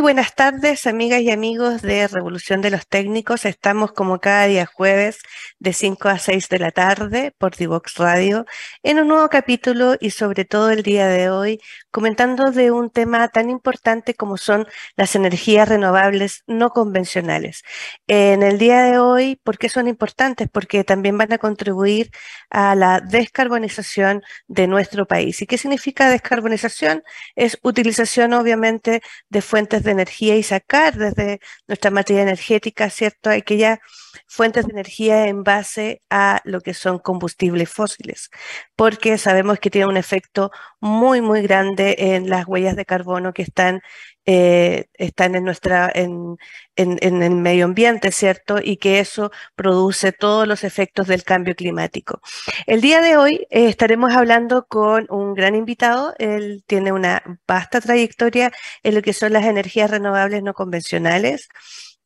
Buenas tardes, amigas y amigos de Revolución de los Técnicos. Estamos como cada día jueves de 5 a 6 de la tarde por Divox Radio en un nuevo capítulo y sobre todo el día de hoy comentando de un tema tan importante como son las energías renovables no convencionales. En el día de hoy, ¿por qué son importantes? Porque también van a contribuir a la descarbonización de nuestro país. ¿Y qué significa descarbonización? Es utilización obviamente de fuentes de energía y sacar desde nuestra materia energética, ¿cierto? Aquellas fuentes de energía en base a lo que son combustibles fósiles, porque sabemos que tiene un efecto muy, muy grande en las huellas de carbono que están eh, están en, nuestra, en, en, el medio ambiente, ¿cierto? Y que eso produce todos los efectos del cambio climático. El día de hoy eh, estaremos hablando con un gran invitado. Él tiene una vasta trayectoria en lo que son las energías renovables no convencionales.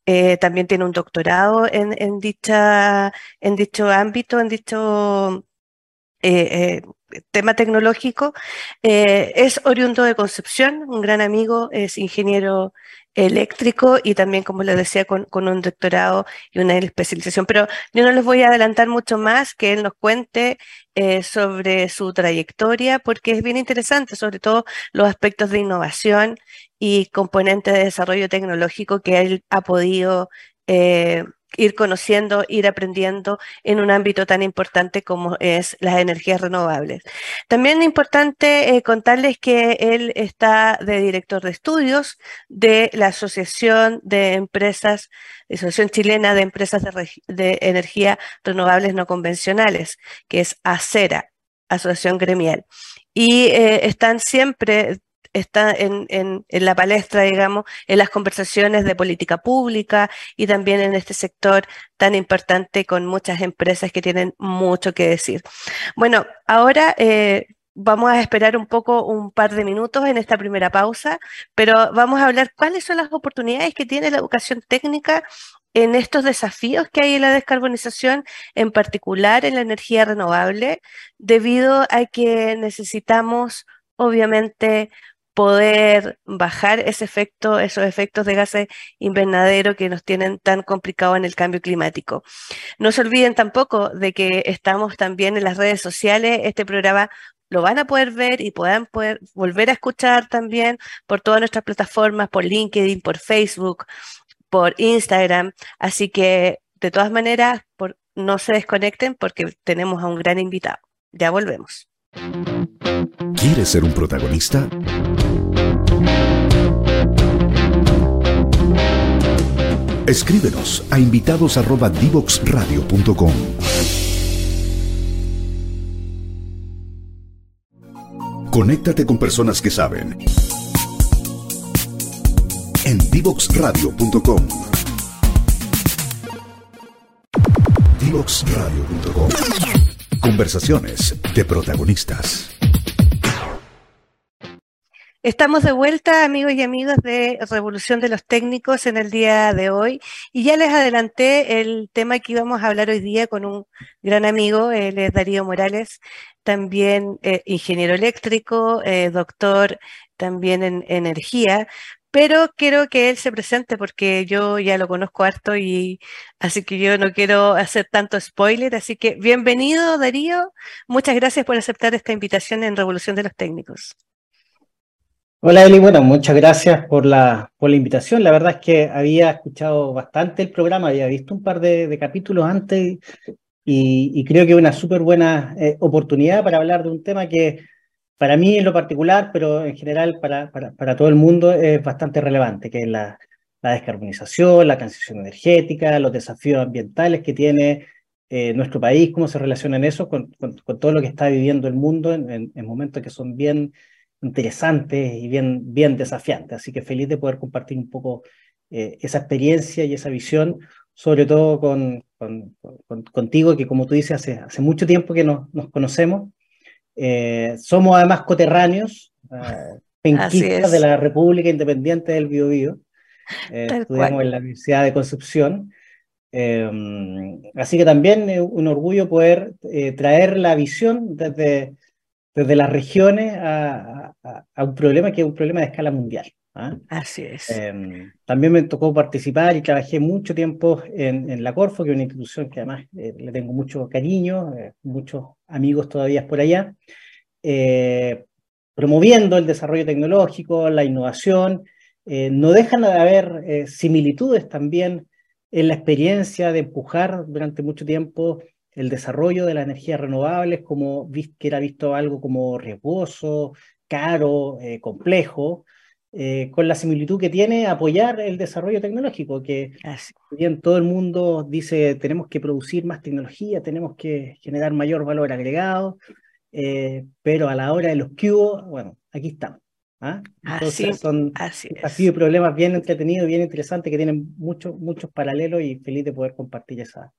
Eh, también tiene un doctorado en, en, dicha, en dicho ámbito, en dicho tema tecnológico. Eh, es oriundo de Concepción, un gran amigo, es ingeniero eléctrico y también, como les decía, con, un doctorado y una especialización. Pero yo no les voy a adelantar mucho más, que él nos cuente eh, sobre su trayectoria, porque es bien interesante, sobre todo los aspectos de innovación y componentes de desarrollo tecnológico que él ha podido eh, ir conociendo, ir aprendiendo en un ámbito tan importante como es las energías renovables. También es importante eh, contarles que él está de director de estudios de la Asociación de Empresas, Asociación Chilena de Empresas de, Energía Renovables No Convencionales, que es ACERA, Asociación Gremial. Y eh, están siempre está en, en, la palestra, digamos, en las conversaciones de política pública y también en este sector tan importante con muchas empresas que tienen mucho que decir. Bueno, ahora eh, vamos a esperar un poco, un par de minutos en esta primera pausa, pero vamos a hablar cuáles son las oportunidades que tiene la educación técnica en estos desafíos que hay en la descarbonización, en particular en la energía renovable, debido a que necesitamos, obviamente, poder bajar ese efecto, esos efectos de gases invernadero que nos tienen tan complicado en el cambio climático. No se olviden tampoco de que estamos también en las redes sociales. Este programa lo van a poder ver y puedan poder volver a escuchar también por todas nuestras plataformas, por LinkedIn, por Facebook, por Instagram. Así que, de todas maneras, no se desconecten porque tenemos a un gran invitado. Ya volvemos. ¿Quieres ser un protagonista? Escríbenos a invitados@divoxradio.com. Conéctate con personas que saben. En divoxradio.com. Divoxradio.com. Conversaciones de protagonistas. Estamos de vuelta, amigos y amigas de Revolución de los Técnicos en el día de hoy. Y ya les adelanté el tema que íbamos a hablar hoy día con un gran amigo, él es Darío Morales, también eh, ingeniero eléctrico, eh, doctor también en energía. Pero quiero que él se presente porque yo ya lo conozco harto y así que yo no quiero hacer tanto spoiler. Así que bienvenido, Darío. Muchas gracias por aceptar esta invitación en Revolución de los Técnicos. Hola Eli, bueno, muchas gracias por la, por la invitación. La verdad es que había escuchado bastante el programa, había visto un par de, capítulos antes y, creo que es una súper buena eh, oportunidad para hablar de un tema que para mí en lo particular, pero en general para, para, todo el mundo es bastante relevante, que es la, la, descarbonización, la transición energética, los desafíos ambientales que tiene eh, nuestro país, cómo se relacionan eso con, todo lo que está viviendo el mundo en momentos que son bien interesante y bien, bien desafiante. Así que feliz de poder compartir un poco eh, esa experiencia y esa visión, sobre todo con, con, contigo, que como tú dices, hace, hace mucho tiempo que nos, nos conocemos. Eh, somos además coterráneos, uh, penquistas de la República Independiente del Biobío. Eh, estudiamos en la Universidad de Concepción. así que también un orgullo poder traer la visión desde, desde las regiones a, a, un problema que es un problema de escala mundial. ¿ah? Así es. Em, también me tocó participar y trabajé mucho tiempo en, la Corfo, que es una institución que además eh, le tengo mucho cariño, eh, muchos amigos todavía por allá, eh, promoviendo el desarrollo tecnológico, la innovación. no dejan de haber similitudes también en la experiencia de empujar durante mucho tiempo el desarrollo de las energías renovables, como que era visto algo como riesgoso, caro, complejo, eh, con la similitud que tiene apoyar el desarrollo tecnológico, que bien todo el mundo dice tenemos que producir más tecnología, tenemos que generar mayor valor agregado, eh, pero a la hora de los cubos, bueno, aquí estamos. ¿ah? Entonces son así y problemas bien entretenidos, bien interesantes, que tienen muchos, muchos paralelos y feliz de poder compartir esa.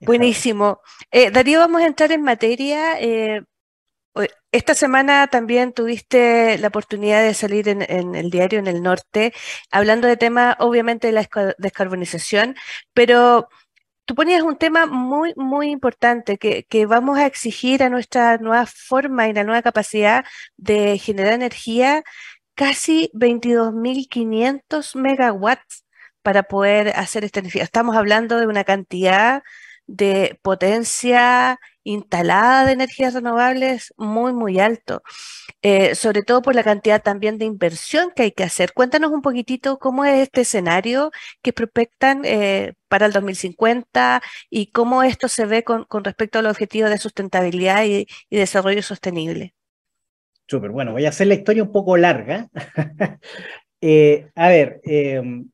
Buenísimo. Eh, Darío, vamos a entrar en materia. Esta semana también tuviste la oportunidad de salir en, el diario en el norte, hablando de temas, obviamente, de la descarbonización, pero tú ponías un tema muy, muy importante que, vamos a exigir a nuestra nueva forma y la nueva capacidad de generar energía casi 22.500 megawatts para poder hacer esta energía. Estamos hablando de una cantidad de potencia instalada de energías renovables muy, muy alto, eh, sobre todo por la cantidad también de inversión que hay que hacer. Cuéntanos un poquitito cómo es este escenario que prospectan eh, para el 2050 y cómo esto se ve con, respecto a los objetivos de sustentabilidad y, desarrollo sostenible. Súper, bueno, voy a hacer la historia un poco larga. Eh, a ver, em,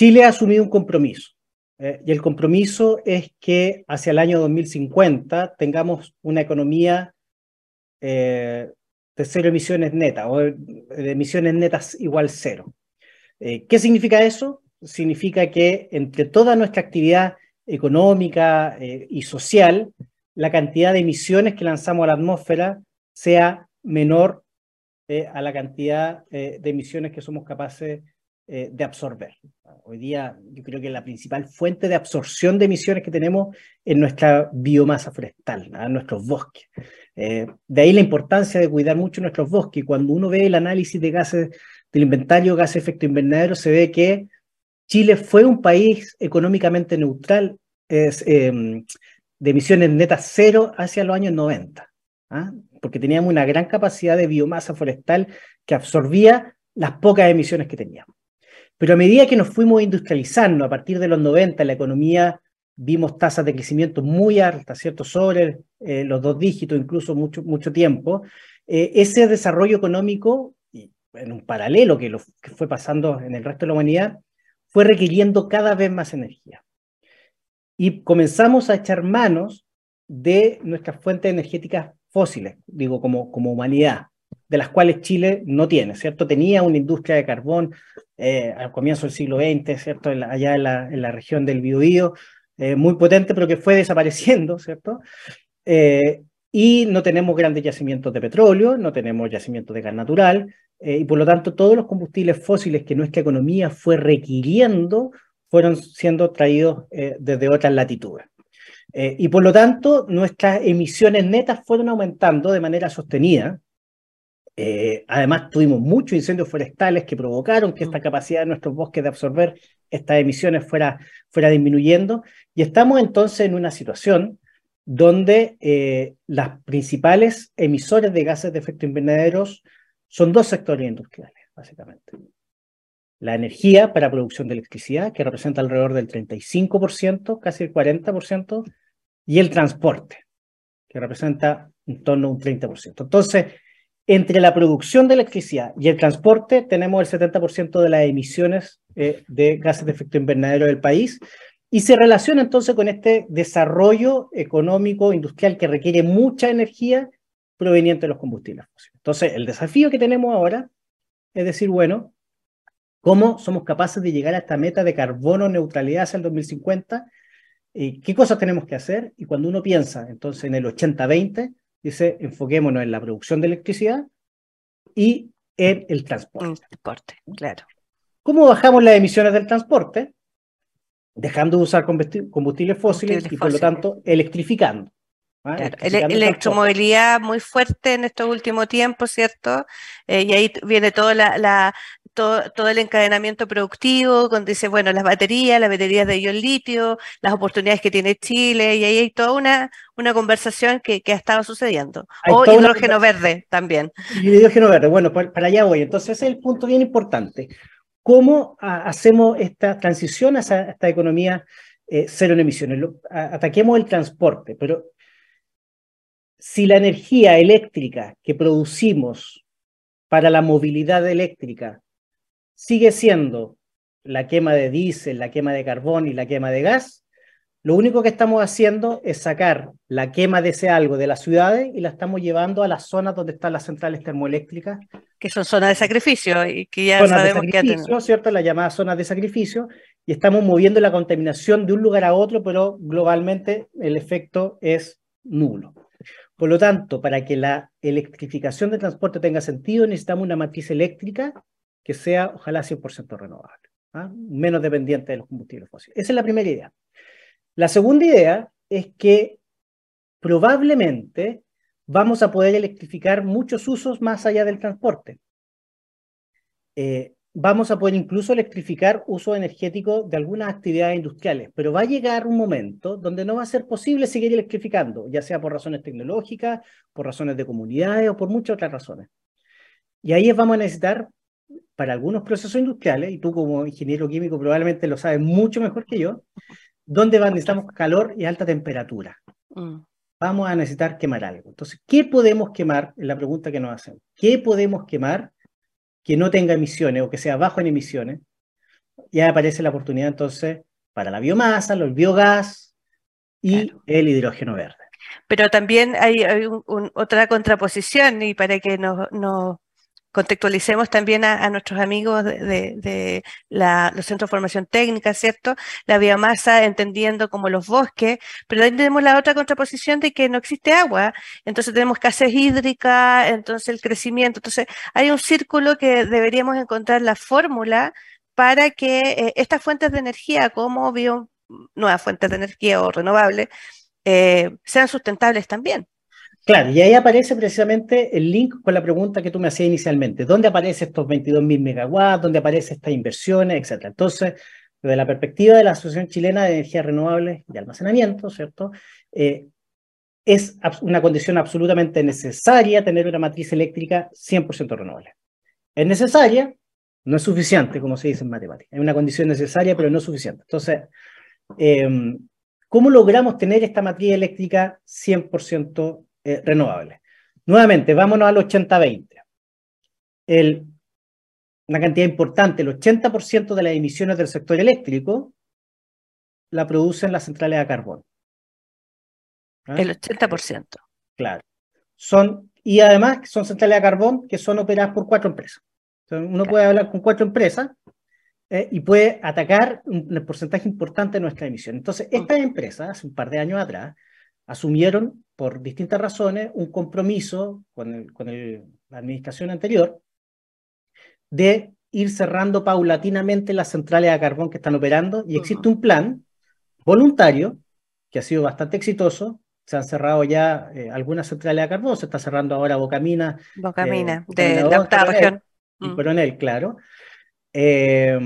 Chile ha asumido un compromiso eh, y el compromiso es que hacia el año 2050 tengamos una economía eh, de cero emisiones netas o de emisiones netas igual cero. Eh, ¿Qué significa eso? Significa que entre toda nuestra actividad económica y social, la cantidad de emisiones que lanzamos a la atmósfera sea menor a la cantidad de emisiones que somos capaces de absorber. Hoy día yo creo que la principal fuente de absorción de emisiones que tenemos es nuestra biomasa forestal, nuestros bosques. Eh, de ahí la importancia de cuidar mucho nuestros bosques. Cuando uno ve el análisis de gases del inventario de de efecto invernadero, se ve que Chile fue un país económicamente neutral em, de emisiones netas cero hacia los años 90, ¿ah? porque teníamos una gran capacidad de biomasa forestal que absorbía las pocas emisiones que teníamos. Pero a medida que nos fuimos industrializando, a partir de los 90, la economía vimos tasas de crecimiento muy altas, ¿cierto? Sobre eh, los dos dígitos, incluso mucho, mucho tiempo. Eh, ese desarrollo económico, en un paralelo que, lo, que fue pasando en el resto de la humanidad, fue requiriendo cada vez más energía. Y comenzamos a echar manos de nuestras fuentes energéticas fósiles, digo, como, como humanidad de las cuales Chile no tiene, ¿cierto? Tenía una industria de carbón eh, al comienzo del siglo XX, ¿cierto? allá en la, región del Biobío, eh, muy potente, pero que fue desapareciendo, ¿cierto? Eh, y no tenemos grandes yacimientos de petróleo, no tenemos yacimientos de gas natural, y por lo tanto todos los combustibles fósiles que nuestra economía fue requiriendo fueron siendo traídos desde otras latitudes. y por lo tanto, nuestras emisiones netas fueron aumentando de manera sostenida, eh, además, tuvimos muchos incendios forestales que provocaron que esta mm. capacidad de nuestros bosques de absorber estas emisiones fuera, fuera disminuyendo. Y estamos entonces en una situación donde eh, las principales emisores de gases de efecto invernadero son dos sectores industriales, básicamente. La energía para producción de electricidad, que representa alrededor del 35%, casi el 40%, y el transporte, que representa en torno a un 30%. Entonces, entre la producción de electricidad y el transporte tenemos el 70% de las emisiones eh, de gases de efecto invernadero del país y se relaciona entonces con este desarrollo económico, industrial que requiere mucha energía proveniente de los combustibles fósiles. Entonces, el desafío que tenemos ahora es decir, bueno, ¿cómo somos capaces de llegar a esta meta de carbono neutralidad hacia el 2050? ¿Y ¿Qué cosas tenemos que hacer? Y cuando uno piensa entonces en el 80-20, dice, enfoquémonos en la producción de electricidad y en el transporte. transporte, claro. ¿Cómo bajamos las emisiones del transporte? Dejando de usar combustibles fósiles y por lo tanto electrificando. ¿ah? electromovilidad muy fuerte en estos últimos tiempos, ¿cierto? Eh, y ahí viene toda la, todo, el encadenamiento productivo, donde dice, bueno, las baterías, las baterías de ion litio, las oportunidades que tiene Chile, y ahí hay toda una, una conversación que, ha estado sucediendo. o hidrógeno verde también. Hidrógeno verde, bueno, para allá voy. Entonces, ese es el punto bien importante. ¿Cómo hacemos esta transición a esta economía eh, cero en emisiones? ataquemos el transporte, pero si la energía eléctrica que producimos para la movilidad eléctrica sigue siendo la quema de diésel, la quema de carbón y la quema de gas, lo único que estamos haciendo es sacar la quema de ese algo de las ciudades y la estamos llevando a las zonas donde están las centrales termoeléctricas. Que son zonas de sacrificio y que ya zonas sabemos de sacrificio, que ¿cierto? Las llamadas zonas de sacrificio y estamos moviendo la contaminación de un lugar a otro, pero globalmente el efecto es nulo. Por lo tanto, para que la electrificación del transporte tenga sentido, necesitamos una matriz eléctrica que sea, ojalá, 100% renovable, ¿ah? menos dependiente de los combustibles fósiles. Esa es la primera idea. La segunda idea es que probablemente vamos a poder electrificar muchos usos más allá del transporte. Eh, vamos a poder incluso electrificar uso energético de algunas actividades industriales, pero va a llegar un momento donde no va a ser posible seguir electrificando, ya sea por razones tecnológicas, por razones de comunidades o por muchas otras razones. Y ahí vamos a necesitar para algunos procesos industriales, y tú como ingeniero químico probablemente lo sabes mucho mejor que yo, donde necesitamos calor y alta temperatura. Mm. Vamos a necesitar quemar algo. Entonces, ¿qué podemos quemar? Es la pregunta que nos hacen. ¿Qué podemos quemar que no tenga emisiones o que sea bajo en emisiones? Ya aparece la oportunidad entonces para la biomasa, el biogás y el hidrógeno verde. Pero también hay, otra contraposición y para que nos, nos contextualicemos también a, nuestros amigos de, los centros de formación técnica, ¿cierto? La biomasa entendiendo como los bosques, pero también tenemos la otra contraposición de que no existe agua, entonces tenemos escasez hídrica, entonces el crecimiento, entonces hay un círculo que deberíamos encontrar la fórmula para que eh, estas fuentes de energía, como bio, nuevas fuentes de energía o renovables, eh, sean sustentables también. Claro, y ahí aparece precisamente el link con la pregunta que tú me hacías inicialmente. ¿Dónde aparecen estos 22.000 megawatts? ¿Dónde aparecen estas inversiones? Etcétera. Entonces, desde la perspectiva de la Asociación Chilena de Energías Renovables y Almacenamiento, ¿cierto? Eh, es una condición absolutamente necesaria tener una matriz eléctrica 100% renovable. Es necesaria, no es suficiente, como se dice en matemáticas. Es una condición necesaria, pero no suficiente. Entonces, em, ¿cómo logramos tener esta matriz eléctrica 100% eh, renovables. Nuevamente, vámonos al 80-20. Una cantidad importante, el 80% de las emisiones del sector eléctrico la producen las centrales a carbón. ¿Ah? El 80%. Claro. Son, y además son centrales a carbón que son operadas por cuatro empresas. uno puede hablar con cuatro empresas eh, y puede atacar un, porcentaje importante de nuestra emisión. Entonces, estas empresas, hace un par de años atrás, asumieron por distintas razones, un compromiso con, la administración anterior de ir cerrando paulatinamente las centrales a carbón que están operando y existe un plan voluntario que ha sido bastante exitoso. Se han cerrado ya eh, algunas centrales a carbón, se está cerrando ahora Bocamina. Bocamina, eh, de la octava región. Y mm. Coronel, claro. Eh,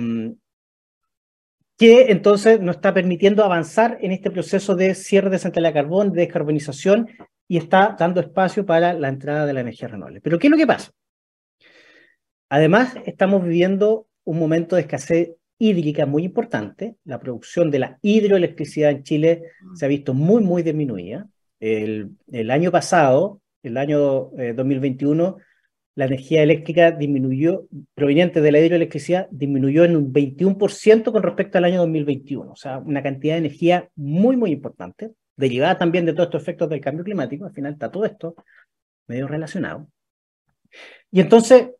que entonces nos está permitiendo avanzar en este proceso de cierre de central de carbón, de descarbonización, y está dando espacio para la entrada de la energía renovable. Pero ¿qué es lo que pasa? Además, estamos viviendo un momento de escasez hídrica muy importante. La producción de la hidroelectricidad en Chile se ha visto muy, muy disminuida. El, año pasado, el año 2021, eh, la energía eléctrica disminuyó, proveniente de la hidroelectricidad, disminuyó en un 21% con respecto al año 2021. O sea, una cantidad de energía muy, muy importante, derivada también de todos estos efectos del cambio climático. Al final está todo esto medio relacionado. Y entonces,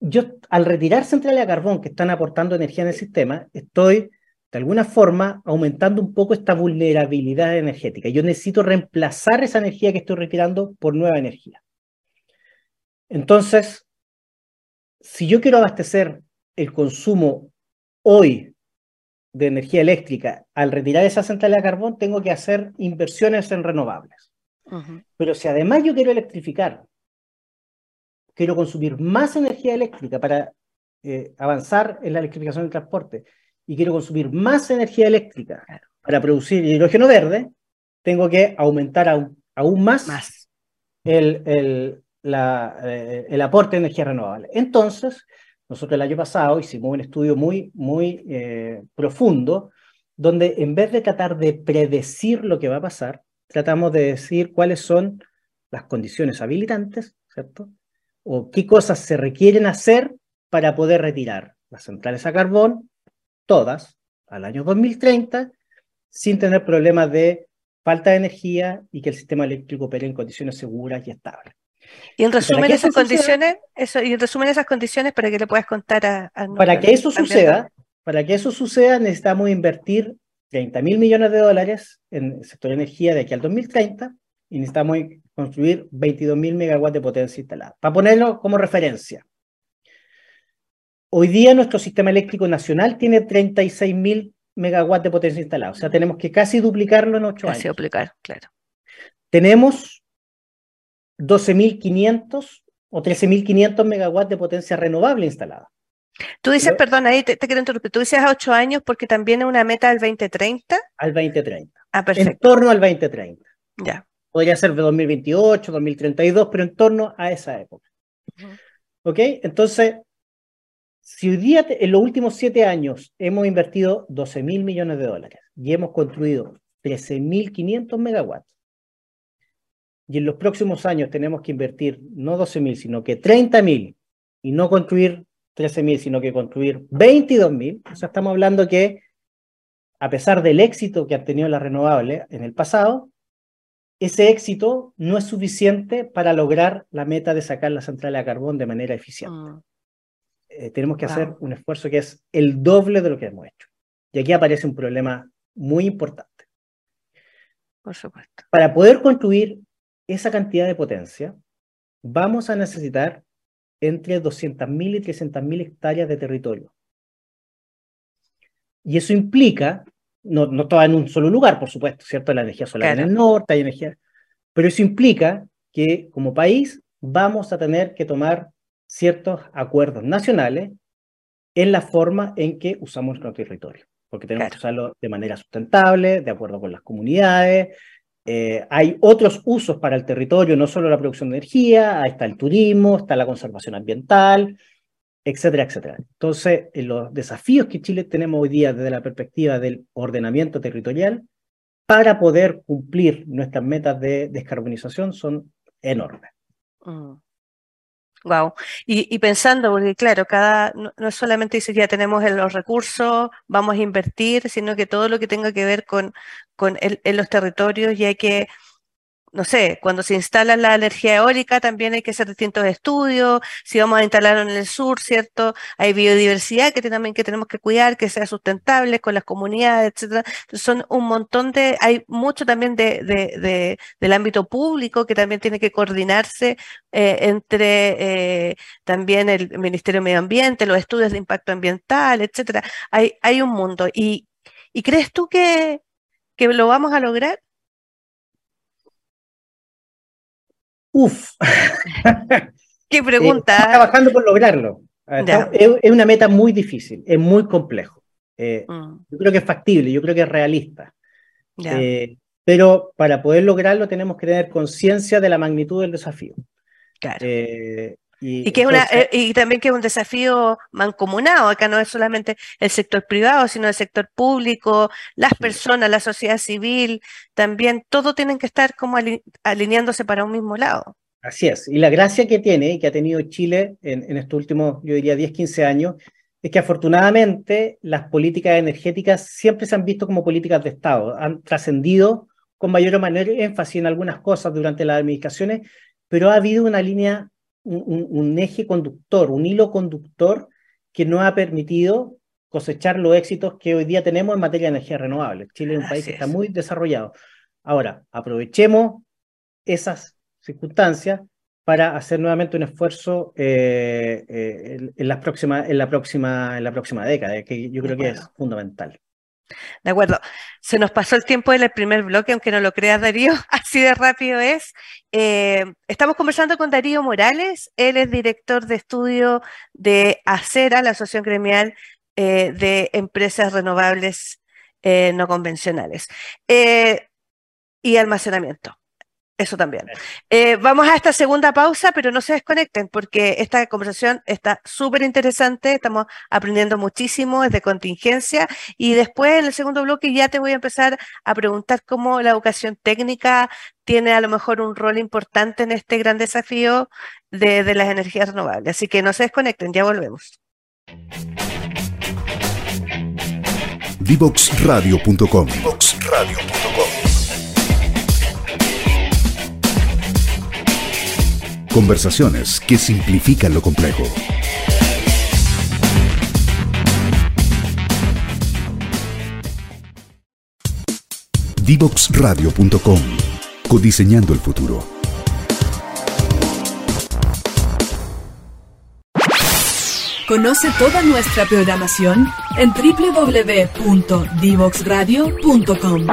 yo al retirar centrales a carbón que están aportando energía en el sistema, estoy de alguna forma aumentando un poco esta vulnerabilidad energética. Yo necesito reemplazar esa energía que estoy retirando por nueva energía. Entonces, si yo quiero abastecer el consumo hoy de energía eléctrica, al retirar esa central a carbón, tengo que hacer inversiones en renovables. Pero si además yo quiero electrificar, quiero consumir más energía eléctrica para eh, avanzar en la electrificación del transporte y quiero consumir más energía eléctrica para producir hidrógeno verde, tengo que aumentar aún, más, El, el, eh, el aporte de energía renovable. Entonces, nosotros el año pasado hicimos un estudio muy, muy eh, profundo, donde en vez de tratar de predecir lo que va a pasar, tratamos de decir cuáles son las condiciones habilitantes, ¿cierto? O qué cosas se requieren hacer para poder retirar las centrales a carbón, todas, al año 2030, sin tener problemas de falta de energía y que el sistema eléctrico opere en condiciones seguras y estables. Y en resumen esas condiciones, eso, y en resumen esas condiciones para que le puedas contar a, Para que eso suceda, para que eso suceda necesitamos invertir 30 mil millones de dólares en el sector de energía de aquí al 2030 y necesitamos construir 22 mil megawatts de potencia instalada. Para ponerlo como referencia, hoy día nuestro sistema eléctrico nacional tiene 36 mil megawatts de potencia instalada, o sea, tenemos que casi duplicarlo en ocho años. Casi duplicar, claro. Tenemos 12.500 o 13.500 megawatts de potencia renovable instalada. Tú dices, perdón, ahí te, quiero interrumpir, tú dices a 8 años porque también es una meta al 2030. Al 2030. Ah, perfecto. En torno al 2030. Ya. Podría ser de 2028, 2032, pero en torno a esa época. ¿Ok? Entonces, si hoy día, en los últimos 7 años, hemos invertido 12 mil millones de dólares y hemos construido 13.500 megawatts, y en los próximos años tenemos que invertir no 12.000, sino que 30.000 y no construir 13.000, sino que construir 22.000, o sea, estamos hablando que a pesar del éxito que han tenido las renovables en el pasado, ese éxito no es suficiente para lograr la meta de sacar la central a carbón de manera eficiente. Mm. Eh, tenemos que hacer un esfuerzo que es el doble de lo que hemos hecho. Y aquí aparece un problema muy importante. Por supuesto. Para poder construir esa cantidad de potencia, vamos a necesitar entre 200.000 y 300.000 hectáreas de territorio. Y eso implica, no, no todo en un solo lugar, por supuesto, ¿cierto? La energía solar en el norte, hay energía, pero eso implica que como país vamos a tener que tomar ciertos acuerdos nacionales en la forma en que usamos nuestro territorio, porque tenemos que usarlo de manera sustentable, de acuerdo con las comunidades, eh, hay otros usos para el territorio, no solo la producción de energía, está el turismo, está la conservación ambiental, etcétera, etcétera. Entonces, los desafíos que Chile tenemos hoy día desde la perspectiva del ordenamiento territorial para poder cumplir nuestras metas de descarbonización son enormes. Mm. Wow. Y, pensando, porque claro, cada, no, es solamente decir ya tenemos los recursos, vamos a invertir, sino que todo lo que tenga que ver con, con en los territorios y hay que no sé, cuando se instala la energía eólica también hay que hacer distintos estudios, si vamos a instalarlo en el sur, ¿cierto? Hay biodiversidad que también que tenemos que cuidar, que sea sustentable con las comunidades, etcétera. Son un montón de, hay mucho también de, de, del ámbito público que también tiene que coordinarse eh, entre eh, también el Ministerio de Medio Ambiente, los estudios de impacto ambiental, etcétera. Hay, hay un mundo. ¿Y, y crees tú que, que lo vamos a lograr? Uf. Qué pregunta. Estamos trabajando por lograrlo. Es, una meta muy difícil, es muy complejo. Eh, mm. Yo creo que es factible, yo creo que es realista. Eh, pero para poder lograrlo tenemos que tener conciencia de la magnitud del desafío. Claro. Eh, y, que una, eh, y también que es un desafío mancomunado, acá no es solamente el sector privado, sino el sector público, las personas, la sociedad civil, también todo tienen que estar como alineándose para un mismo lado. Así es, y la gracia que tiene y que ha tenido Chile en, estos últimos, yo diría, 10, 15 años, es que afortunadamente las políticas energéticas siempre se han visto como políticas de Estado, han trascendido con mayor o menor énfasis en algunas cosas durante las administraciones, pero ha habido una línea un, eje conductor, un hilo conductor que no ha permitido cosechar los éxitos que hoy día tenemos en materia de energía renovable. Chile es un país que está muy desarrollado. Ahora, aprovechemos esas circunstancias para hacer nuevamente un esfuerzo eh, eh, en, la próxima, en, la próxima, en la próxima década, que yo creo que es fundamental. De acuerdo. Se nos pasó el tiempo del primer bloque, aunque no lo creas, Darío, así de rápido es. Eh, estamos conversando con Darío Morales, él es director de estudio de ACERA, la Asociación Gremial eh, de Empresas Renovables eh, No Convencionales, y almacenamiento. Eso también. Eh, vamos a esta segunda pausa, pero no se desconecten porque esta conversación está súper interesante, estamos aprendiendo muchísimo, es de contingencia y después en el segundo bloque ya te voy a empezar a preguntar cómo la educación técnica tiene a lo mejor un rol importante en este gran desafío de, de las energías renovables. Así que no se desconecten, ya volvemos. Divoxradio.com Conversaciones que simplifican lo complejo. Divoxradio.com Codiseñando el futuro. Conoce toda nuestra programación en www.divoxradio.com.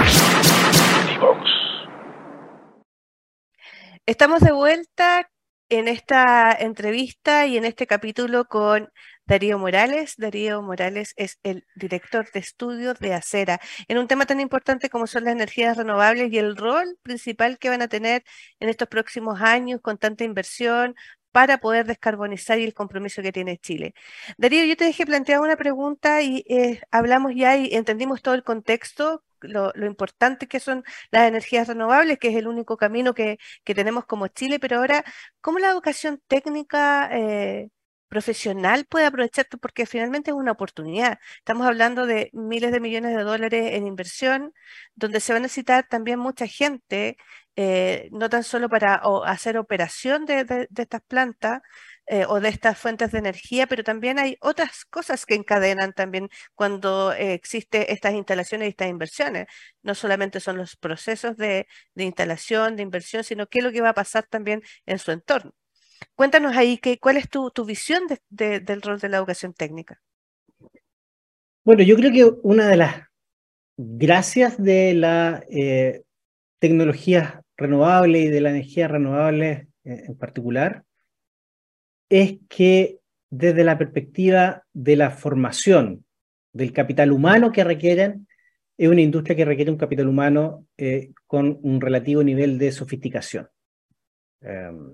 Estamos de vuelta en esta entrevista y en este capítulo con Darío Morales. Darío Morales es el director de estudios de Acera en un tema tan importante como son las energías renovables y el rol principal que van a tener en estos próximos años con tanta inversión para poder descarbonizar y el compromiso que tiene Chile. Darío, yo te dejé plantear una pregunta y eh, hablamos ya y entendimos todo el contexto lo, importante que son las energías renovables, que es el único camino que, tenemos como Chile, pero ahora, ¿cómo la educación técnica eh, profesional puede aprovechar? Porque finalmente es una oportunidad. Estamos hablando de miles de millones de dólares en inversión, donde se va a necesitar también mucha gente, eh, no tan solo para hacer operación de estas plantas, eh, o de estas fuentes de energía, pero también hay otras cosas que encadenan también cuando eh, existen estas instalaciones y estas inversiones. No solamente son los procesos de, instalación, de inversión, sino qué es lo que va a pasar también en su entorno. Cuéntanos ahí que, cuál es tu, visión del rol de la educación técnica. Bueno, yo creo que una de las gracias de la eh, tecnología renovable y de la energía renovable en particular es que desde la perspectiva de la formación del capital humano que requieren, es una industria que requiere un capital humano eh, con un relativo nivel de sofisticación. Em,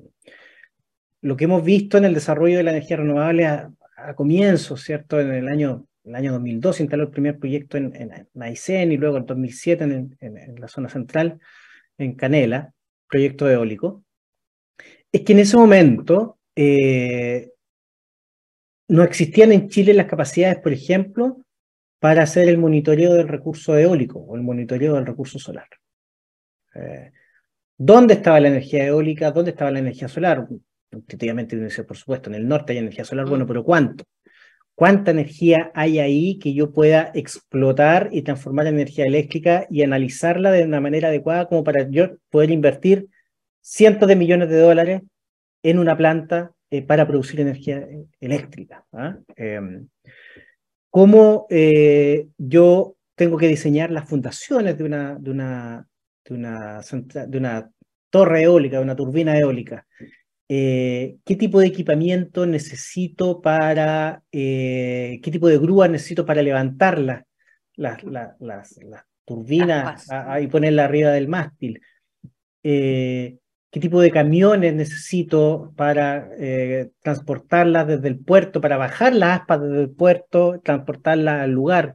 lo que hemos visto en el desarrollo de la energía renovable a, comienzos, ¿cierto? En el año, el año 2002 se instaló el primer proyecto en, en, y luego en 2007 en, en, la zona central, en Canela, proyecto eólico. Es que en ese momento eh, no existían en Chile las capacidades, por ejemplo, para hacer el monitoreo del recurso eólico o el monitoreo del recurso solar. Eh, ¿Dónde estaba la energía eólica? ¿Dónde estaba la energía solar? Intuitivamente dice, por supuesto, en el norte hay energía solar, bueno, mm. pero ¿cuánto? ¿Cuánta energía hay ahí que yo pueda explotar y transformar en energía eléctrica y analizarla de una manera adecuada como para yo poder invertir cientos de millones de dólares en una planta eh, para producir energía eh, eléctrica. ¿ah? Em, ¿Cómo eh, yo tengo que diseñar las fundaciones de una, de una, de una, de una torre eólica, de una turbina eólica? ¿Qué tipo de equipamiento necesito para, qué tipo de grúa necesito para levantar las, las, las, turbinas y ponerla arriba del mástil? Qué tipo de camiones necesito para eh, transportarlas desde el puerto, para bajar las aspas desde el puerto, transportarlas al lugar,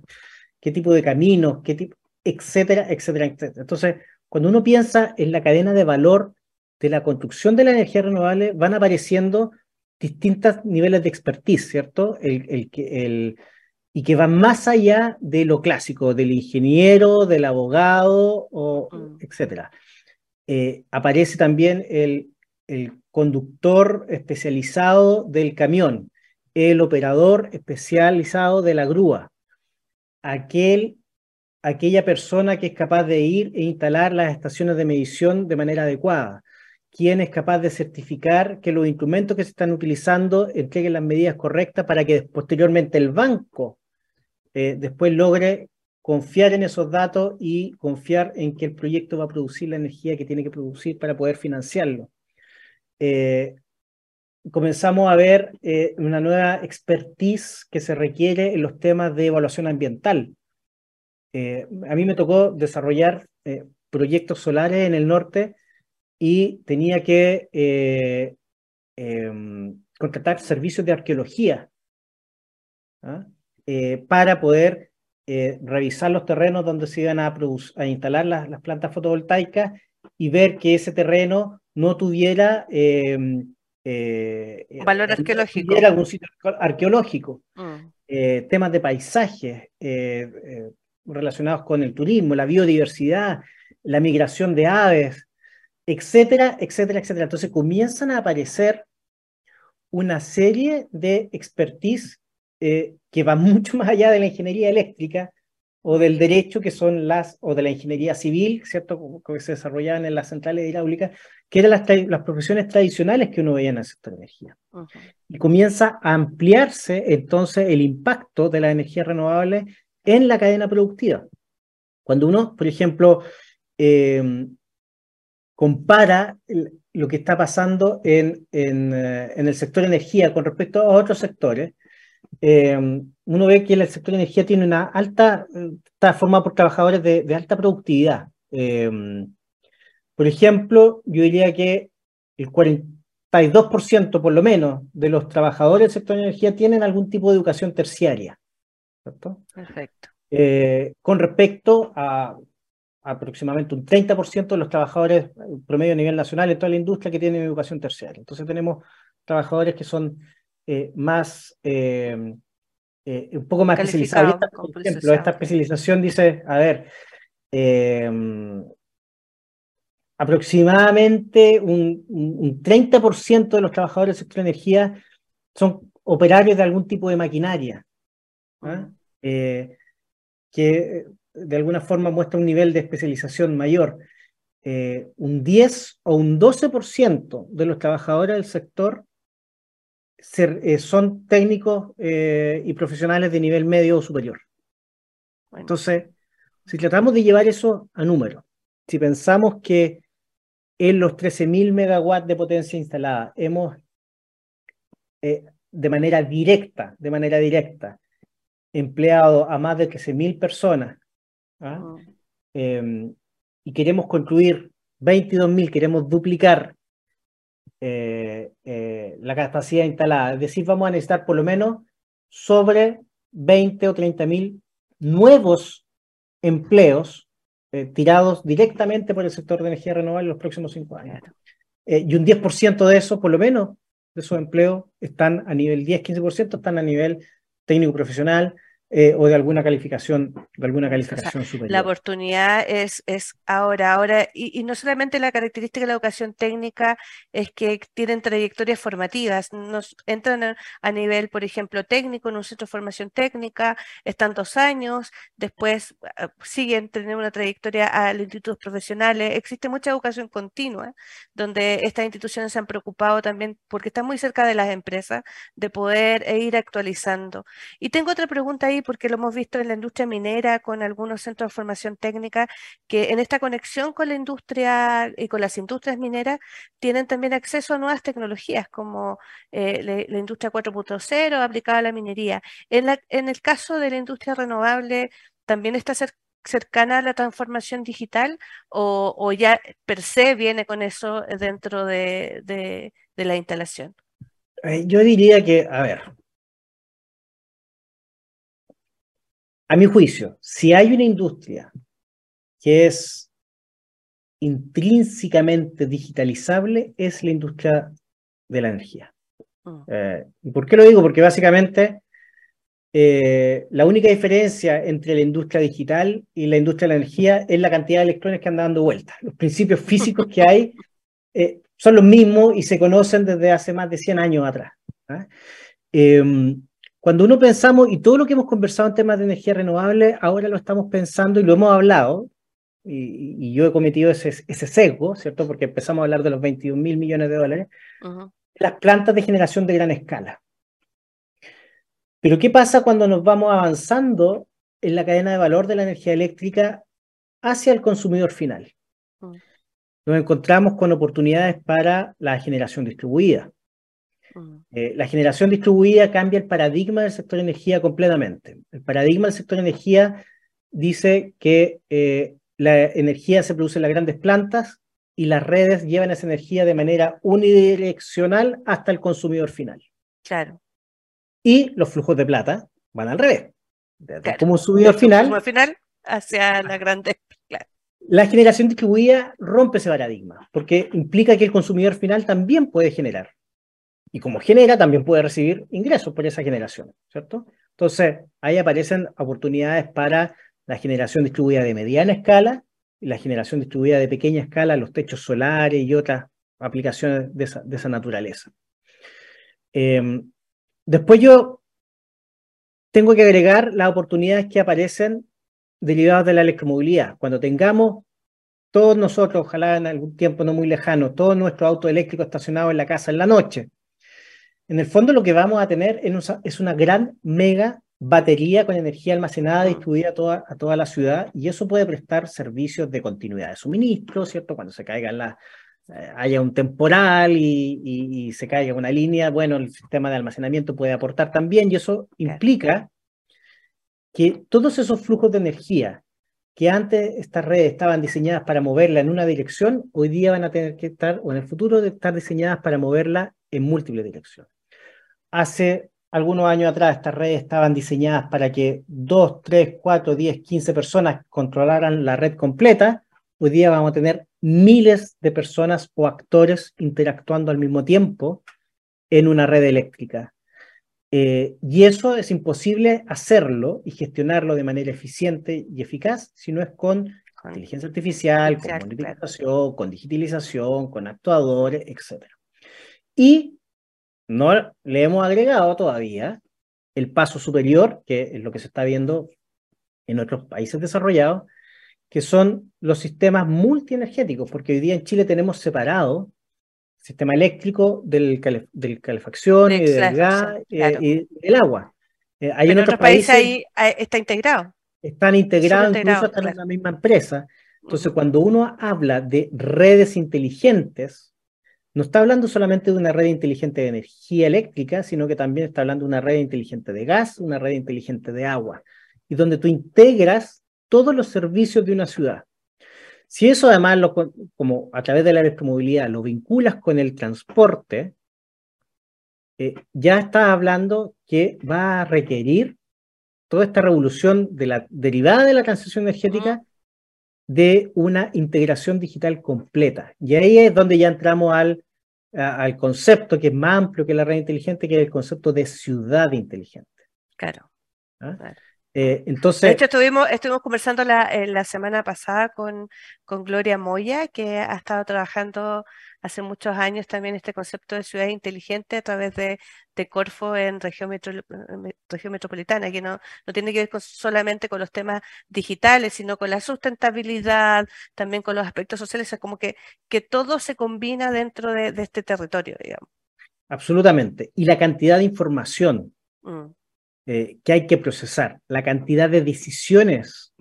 qué tipo de caminos, qué tipo, etcétera, etcétera, etcétera. Entonces, cuando uno piensa en la cadena de valor de la construcción de la energía renovable, van apareciendo distintos niveles de expertise, ¿cierto? El, el, el, y que van más allá de lo clásico, del ingeniero, del abogado, o, mm. etcétera. Eh, aparece también el, conductor especializado del camión, el operador especializado de la grúa, aquel, aquella persona que es capaz de ir e instalar las estaciones de medición de manera adecuada, quien es capaz de certificar que los instrumentos que se están utilizando entreguen las medidas correctas para que posteriormente el banco eh, después logre confiar en esos datos y confiar en que el proyecto va a producir la energía que tiene que producir para poder financiarlo. Eh, comenzamos a ver eh, una nueva expertise que se requiere en los temas de evaluación ambiental. Eh, a mí me tocó desarrollar proyectos solares en el norte y tenía que em, contratar servicios de arqueología ¿ah? para poder eh, revisar los terrenos donde se iban a, a instalar las, las, plantas fotovoltaicas y ver que ese terreno no tuviera em, eh, valor arqueológico. Tuviera algún sitio arqueológico. Mm. Eh, temas de paisajes relacionados con el turismo, la biodiversidad, la migración de aves, etcétera, etcétera, etcétera. Entonces comienzan a aparecer una serie de expertise eh, que va mucho más allá de la ingeniería eléctrica o del derecho, que son las, o de la ingeniería civil, ¿cierto? Que se desarrollaban en las centrales hidráulicas, que eran las, las profesiones tradicionales que uno veía en el sector de energía. Y comienza a ampliarse entonces el impacto de la energía renovable en la cadena productiva. Cuando uno, por ejemplo, em, compara lo que está pasando en, en, eh, en, el sector energía con respecto a otros sectores, eh, uno ve que el sector de energía tiene una alta, está formado por trabajadores de, alta productividad. Eh, por ejemplo, yo diría que el 42% por lo menos de los trabajadores del sector de energía tienen algún tipo de educación terciaria. ¿cierto? Perfecto. Eh, con respecto a aproximadamente un 30% de los trabajadores promedio a nivel nacional en toda la industria que tienen educación terciaria. Entonces tenemos trabajadores que son eh, más, eh, eh, un poco más especializado. por ejemplo, esta especialización dice, a ver, aproximadamente un, un, 30% de los trabajadores del sector de energía son operarios de algún tipo de maquinaria, ¿ah? que de alguna forma muestra un nivel de especialización mayor. un 10 o un 12% de los trabajadores del sector eh, son técnicos eh, y profesionales de nivel medio o superior. Entonces, si tratamos de llevar eso a número, si pensamos que en los 13.000 megawatts de potencia instalada hemos eh, de manera directa, de manera directa, empleado a más de 13.000 personas ¿ah? em, y queremos construir 22.000, queremos duplicar eh, eh, la capacidad instalada. Es decir, vamos a necesitar por lo menos sobre 20 o 30 mil nuevos empleos eh, tirados directamente por el sector de energía renovable en los próximos cinco años. y un 10% de eso, por lo menos, de esos empleos están a nivel 10-15%, están a nivel técnico profesional, eh, o de alguna calificación, de alguna calificación superior. La oportunidad es, es ahora, ahora, y, no solamente la característica de la educación técnica es que tienen trayectorias formativas, nos entran a, nivel, por ejemplo, técnico en un centro de formación técnica, están dos años, después ah, siguen teniendo una trayectoria a los institutos profesionales, existe mucha educación continua, donde estas instituciones se han preocupado también, porque están muy cerca de las empresas, de poder e ir actualizando. Y tengo otra pregunta ahí porque lo hemos visto en la industria minera con algunos centros de formación técnica que en esta conexión con la industria y con las industrias mineras tienen también acceso a nuevas tecnologías como eh, la, industria 4.0 aplicada a la minería. En, el caso de la industria renovable, ¿también está cercana a la transformación digital o, ya per se viene con eso dentro de, de la instalación? Eh, yo diría que, a ver, A mi juicio, si hay una industria que es intrínsecamente digitalizable, es la industria de la energía. Mm. Eh, ¿Y por qué lo digo? Porque básicamente eh, la única diferencia entre la industria digital y la industria de la energía es la cantidad de electrones que andan dando vueltas. Los principios físicos que hay eh, son los mismos y se conocen desde hace más de 100 años atrás. ¿ah? Cuando uno pensamos, y todo lo que hemos conversado en temas de energía renovable, ahora lo estamos pensando y lo hemos hablado, y, yo he cometido ese, ese, sesgo, ¿cierto? Porque empezamos a hablar de los 21 mil millones de dólares, las plantas de generación de gran escala. Pero ¿qué pasa cuando nos vamos avanzando en la cadena de valor de la energía eléctrica hacia el consumidor final. Mm. Nos encontramos con oportunidades para la generación distribuida. Eh, la generación distribuida cambia el paradigma del sector energía completamente. El paradigma del sector energía dice que eh, la energía se produce en las grandes plantas y las redes llevan esa energía de manera unidireccional hasta el consumidor final. Claro. Y los flujos de plata van al revés. Desde Claro. el consumidor final, final, hacia la grande. Claro. la generación distribuida rompe ese paradigma, porque implica que el consumidor final también puede generar. Y como genera, también puede recibir ingresos por esa generación, ¿cierto? Entonces, ahí aparecen oportunidades para la generación distribuida de mediana escala y la generación distribuida de pequeña escala, los techos solares y otras aplicaciones de esa, naturaleza. Eh, después yo tengo que agregar las oportunidades que aparecen derivadas de la electromovilidad. Cuando tengamos todos nosotros, ojalá en algún tiempo no muy lejano, todos nuestros autos eléctricos estacionados en la casa en la noche, en el fondo lo que vamos a tener es una, gran mega batería con energía almacenada distribuida a toda, a toda la ciudad y eso puede prestar servicios de continuidad de suministro, ¿cierto? Cuando se caiga en la, eh, haya un temporal y, y- y se caiga una línea, bueno, el sistema de almacenamiento puede aportar también y eso implica que todos esos flujos de energía que antes estas redes estaban diseñadas para moverla en una dirección, hoy día van a tener que estar, o en el futuro, de estar diseñadas para moverla en múltiples direcciones. Hace algunos años atrás estas redes estaban diseñadas para que 2, 3, 4, 10, 15 personas controlaran la red completa. Hoy día vamos a tener miles de personas o actores interactuando al mismo tiempo en una red eléctrica. Eh, y eso es imposible hacerlo y gestionarlo de manera eficiente y eficaz si no es con inteligencia artificial, con monitorización, con digitalización, con actuadores, etc. Y no le hemos agregado todavía el paso superior, que es lo que se está viendo en otros países desarrollados, que son los sistemas multienergéticos, porque hoy día en Chile tenemos separado el sistema eléctrico del, cale- del calefacción y del gas eh, y del agua. Eh, hay Pero en otros países, ahí está integrado. están integrados, Súper integrado, incluso están en la misma empresa. Entonces, cuando uno habla de redes inteligentes, no está hablando solamente de una red inteligente de energía eléctrica, sino que también está hablando de una red inteligente de gas, una red inteligente de agua, y donde tú integras todos los servicios de una ciudad. Si eso además, lo, como a través de la electromovilidad, lo vinculas con el transporte, eh, ya estás hablando que va a requerir toda esta revolución de la, derivada de la transición energética de una integración digital completa. Y ahí es donde ya entramos al, a- al concepto que es más amplio que la red inteligente, que es el concepto de ciudad inteligente. Claro. ¿ah? Claro. Eh, De entonces, hecho, estuvimos, estuvimos conversando la, eh, la semana pasada con, con Gloria Moya, que ha estado trabajando hace muchos años también este concepto de ciudad inteligente a través de, de Corfo en región, metro- me- región metropolitana, que no, no tiene que ver con- solamente con los temas digitales, sino con la sustentabilidad, también con los aspectos sociales, es como que, que todo se combina dentro de, de este territorio, digamos. absolutamente. Y la cantidad de información Mm, eh, que hay que procesar, la cantidad de decisiones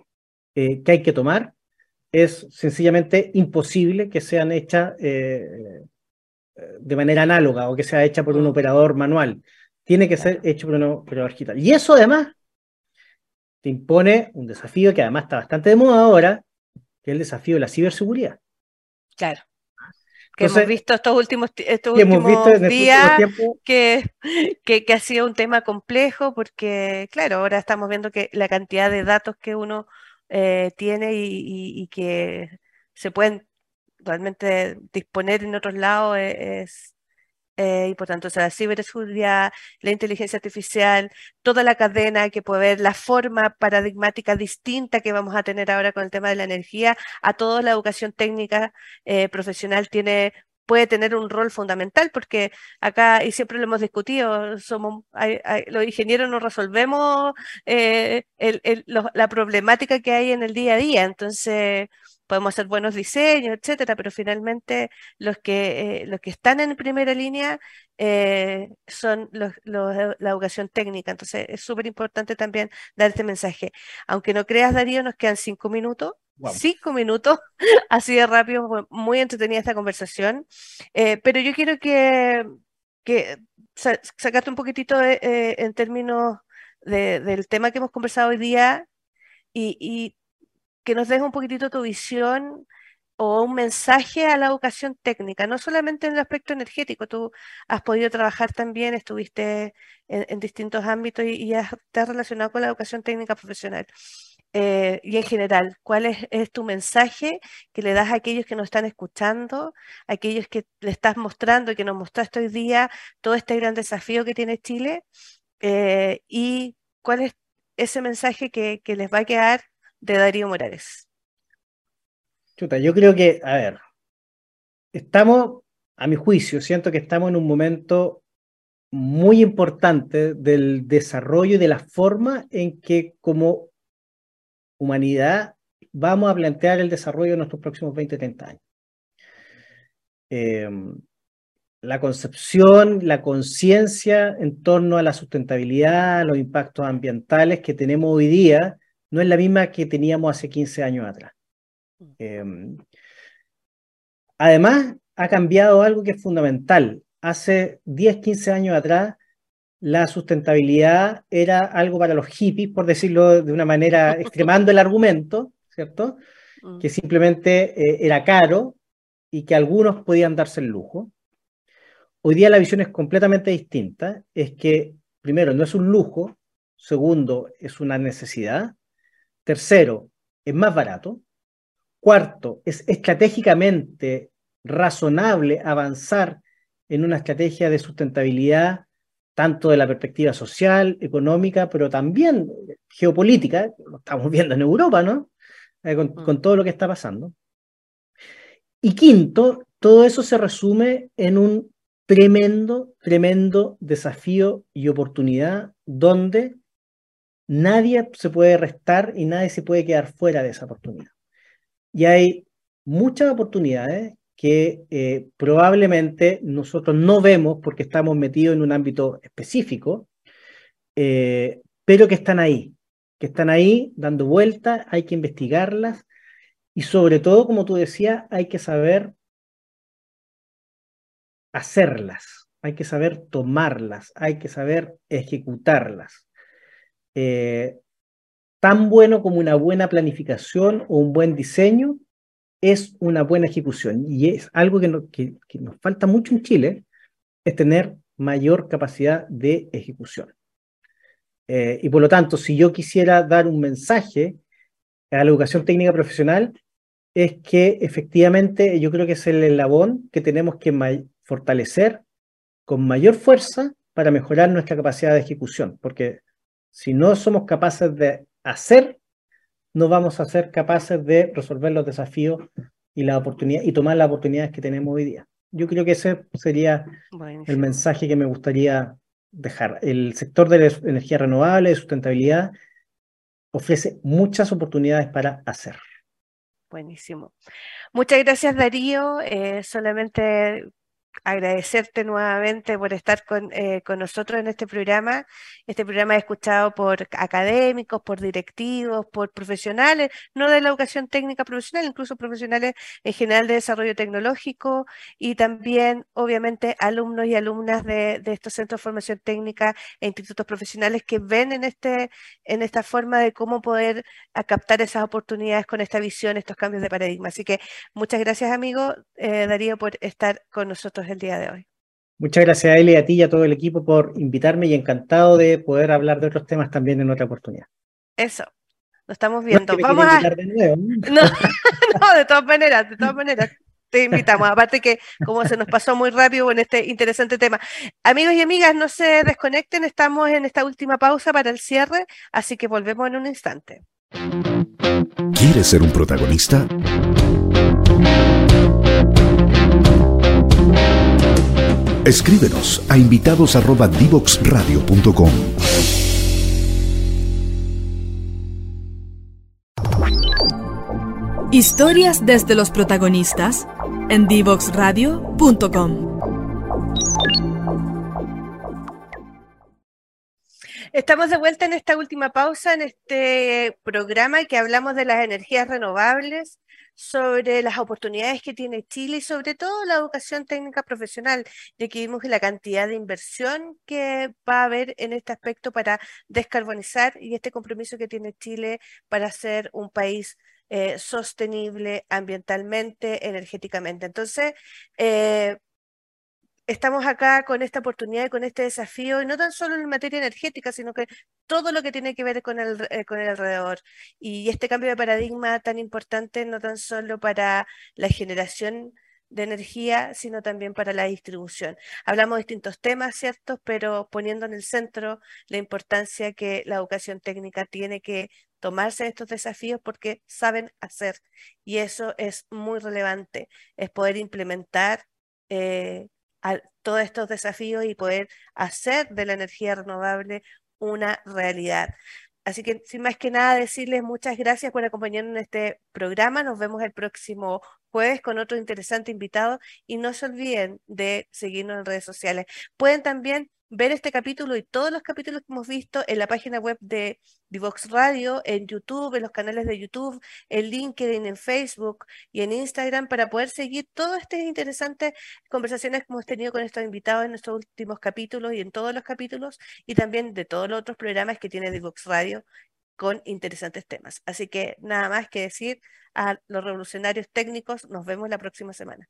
eh, que hay que tomar, es sencillamente imposible que sean hechas eh, eh, de manera análoga o que sea hecha por un operador manual. Tiene que ser hecho por un operador digital. Y eso además te impone un desafío que además está bastante de moda ahora, que es el desafío de la ciberseguridad. claro. Que Entonces, hemos visto estos últimos, ti- estos que últimos días. que, que ha sido un tema complejo porque, claro, ahora estamos viendo que la cantidad de datos que uno eh, tiene y, que se pueden realmente disponer en otros lados e- es, eh, importante. O sea, la ciberseguridad, la inteligencia artificial, toda la cadena que puede ver, la forma paradigmática distinta que vamos a tener ahora con el tema de la energía, a toda la educación técnica eh, profesional tiene puede tener un rol fundamental porque acá, y siempre lo hemos discutido, somos, los ingenieros no resolvemos eh, el- el- lo- la problemática que hay en el día a día. Entonces, podemos hacer buenos diseños, etcétera, pero finalmente los que, eh, los que están en primera línea eh, son los, la educación técnica. Entonces es súper importante también dar este mensaje. Aunque no creas, Darío, nos quedan cinco minutos. Cinco minutos, así de rápido, muy entretenida esta conversación. pero yo quiero que, que sacaste un poquitito en términos del tema que hemos conversado hoy día y, que nos deje un poquitito tu visión o un mensaje a la educación técnica, no solamente en el aspecto energético, tú has podido trabajar también, estuviste en, distintos ámbitos y, has, te has relacionado con la educación técnica profesional. Eh, y en general, ¿cuál es, tu mensaje que le das a aquellos que nos están escuchando, a aquellos que le estás mostrando y que nos mostraste hoy día todo este gran desafío que tiene Chile? Eh, y cuál es ese mensaje que, les va a quedar de Darío Morales. Chuta, yo creo que, a ver, estamos, a mi juicio, siento que estamos en un momento muy importante del desarrollo y de la forma en que como humanidad vamos a plantear el desarrollo de nuestros próximos 20, 30 años. Eh, la concepción, la conciencia en torno a la sustentabilidad, los impactos ambientales que tenemos hoy día, no es la misma que teníamos hace 15 años atrás. Em, además, ha cambiado algo que es fundamental. Hace 10, 15 años atrás, la sustentabilidad era algo para los hippies, por decirlo de una manera, extremando el argumento, ¿cierto? Mm. Que simplemente eh, era caro y que algunos podían darse el lujo. Hoy día la visión es completamente distinta. Es que, primero, no es un lujo. Segundo, es una necesidad. Tercero, es más barato. Cuarto, es estratégicamente razonable avanzar en una estrategia de sustentabilidad, tanto de la perspectiva social, económica, pero también geopolítica, lo estamos viendo en Europa, ¿no? Eh, con, con todo lo que está pasando. Y quinto, todo eso se resume en un tremendo, tremendo desafío y oportunidad donde nadie se puede restar y nadie se puede quedar fuera de esa oportunidad. Y hay muchas oportunidades que eh, probablemente nosotros no vemos porque estamos metidos en un ámbito específico, eh, pero que están ahí, que están ahí dando vueltas, hay que investigarlas y sobre todo, como tú decías, hay que saber hacerlas, hay que saber tomarlas, hay que saber ejecutarlas. Eh, tan bueno como una buena planificación o un buen diseño es una buena ejecución. Y es algo que, nos falta mucho en Chile, es tener mayor capacidad de ejecución. Eh, y por lo tanto, si yo quisiera dar un mensaje a la educación técnica profesional, es que efectivamente yo creo que es el eslabón que tenemos que fortalecer con mayor fuerza para mejorar nuestra capacidad de ejecución, porque si no somos capaces de hacer, no vamos a ser capaces de resolver los desafíos y, la oportunidad, y tomar las oportunidades que tenemos hoy día. Yo creo que ese sería el mensaje que me gustaría dejar. El sector de la energía renovable, de sustentabilidad, ofrece muchas oportunidades para hacer. Buenísimo. Muchas gracias, Darío. Eh, solamente agradecerte nuevamente por estar eh, con, nosotros en este programa. Este programa es escuchado por académicos, por directivos, por profesionales, no de la educación técnica profesional, incluso profesionales en general de desarrollo tecnológico y también, obviamente, alumnos y alumnas de, estos centros de formación técnica e institutos profesionales que ven en, este, en esta forma de cómo poder captar esas oportunidades con esta visión, estos cambios de paradigma. Así que muchas gracias, amigo eh, Darío, por estar con nosotros el día de hoy. Muchas gracias a él y a ti y a todo el equipo por invitarme y encantado de poder hablar de otros temas también en otra oportunidad. Eso, lo estamos viendo. Vamos a... De nuevo. No, de todas maneras, de todas maneras. Te invitamos, aparte que como se nos pasó muy rápido en este interesante tema. Amigos y amigas, no se desconecten, estamos en esta última pausa para el cierre, así que volvemos en un instante. ¿Quieres ser un protagonista? Escríbenos a invitados@divoxradio.com. Historias desde los protagonistas en divoxradio.com. Estamos de vuelta en esta última pausa en este programa que hablamos de las energías renovables, sobre las oportunidades que tiene Chile y sobre todo la educación técnica profesional, ya que vimos la cantidad de inversión que va a haber en este aspecto para descarbonizar y este compromiso que tiene Chile para ser un país eh, sostenible ambientalmente, energéticamente. Entonces, eh, estamos acá con esta oportunidad y con este desafío, y no tan solo en materia energética, sino que todo lo que tiene que ver con el, eh, con el alrededor. Y este cambio de paradigma tan importante, no tan solo para la generación de energía, sino también para la distribución. Hablamos de distintos temas, ¿cierto? Pero poniendo en el centro la importancia que la educación técnica tiene que tomarse estos desafíos porque saben hacer. Y eso es muy relevante, es poder implementar eh, a todos estos desafíos y poder hacer de la energía renovable una realidad. Así que sin más que nada decirles muchas gracias por acompañarnos en este programa. Nos vemos el próximo jueves con otro interesante invitado y no se olviden de seguirnos en redes sociales. Pueden también ver este capítulo y todos los capítulos que hemos visto en la página web de Divox Radio, en YouTube, en los canales de YouTube, en LinkedIn, en Facebook y en Instagram para poder seguir todas estas interesantes conversaciones que hemos tenido con estos invitados en nuestros últimos capítulos y en todos los capítulos y también de todos los otros programas que tiene Divox Radio con interesantes temas. Así que nada más que decir a los revolucionarios técnicos, nos vemos la próxima semana.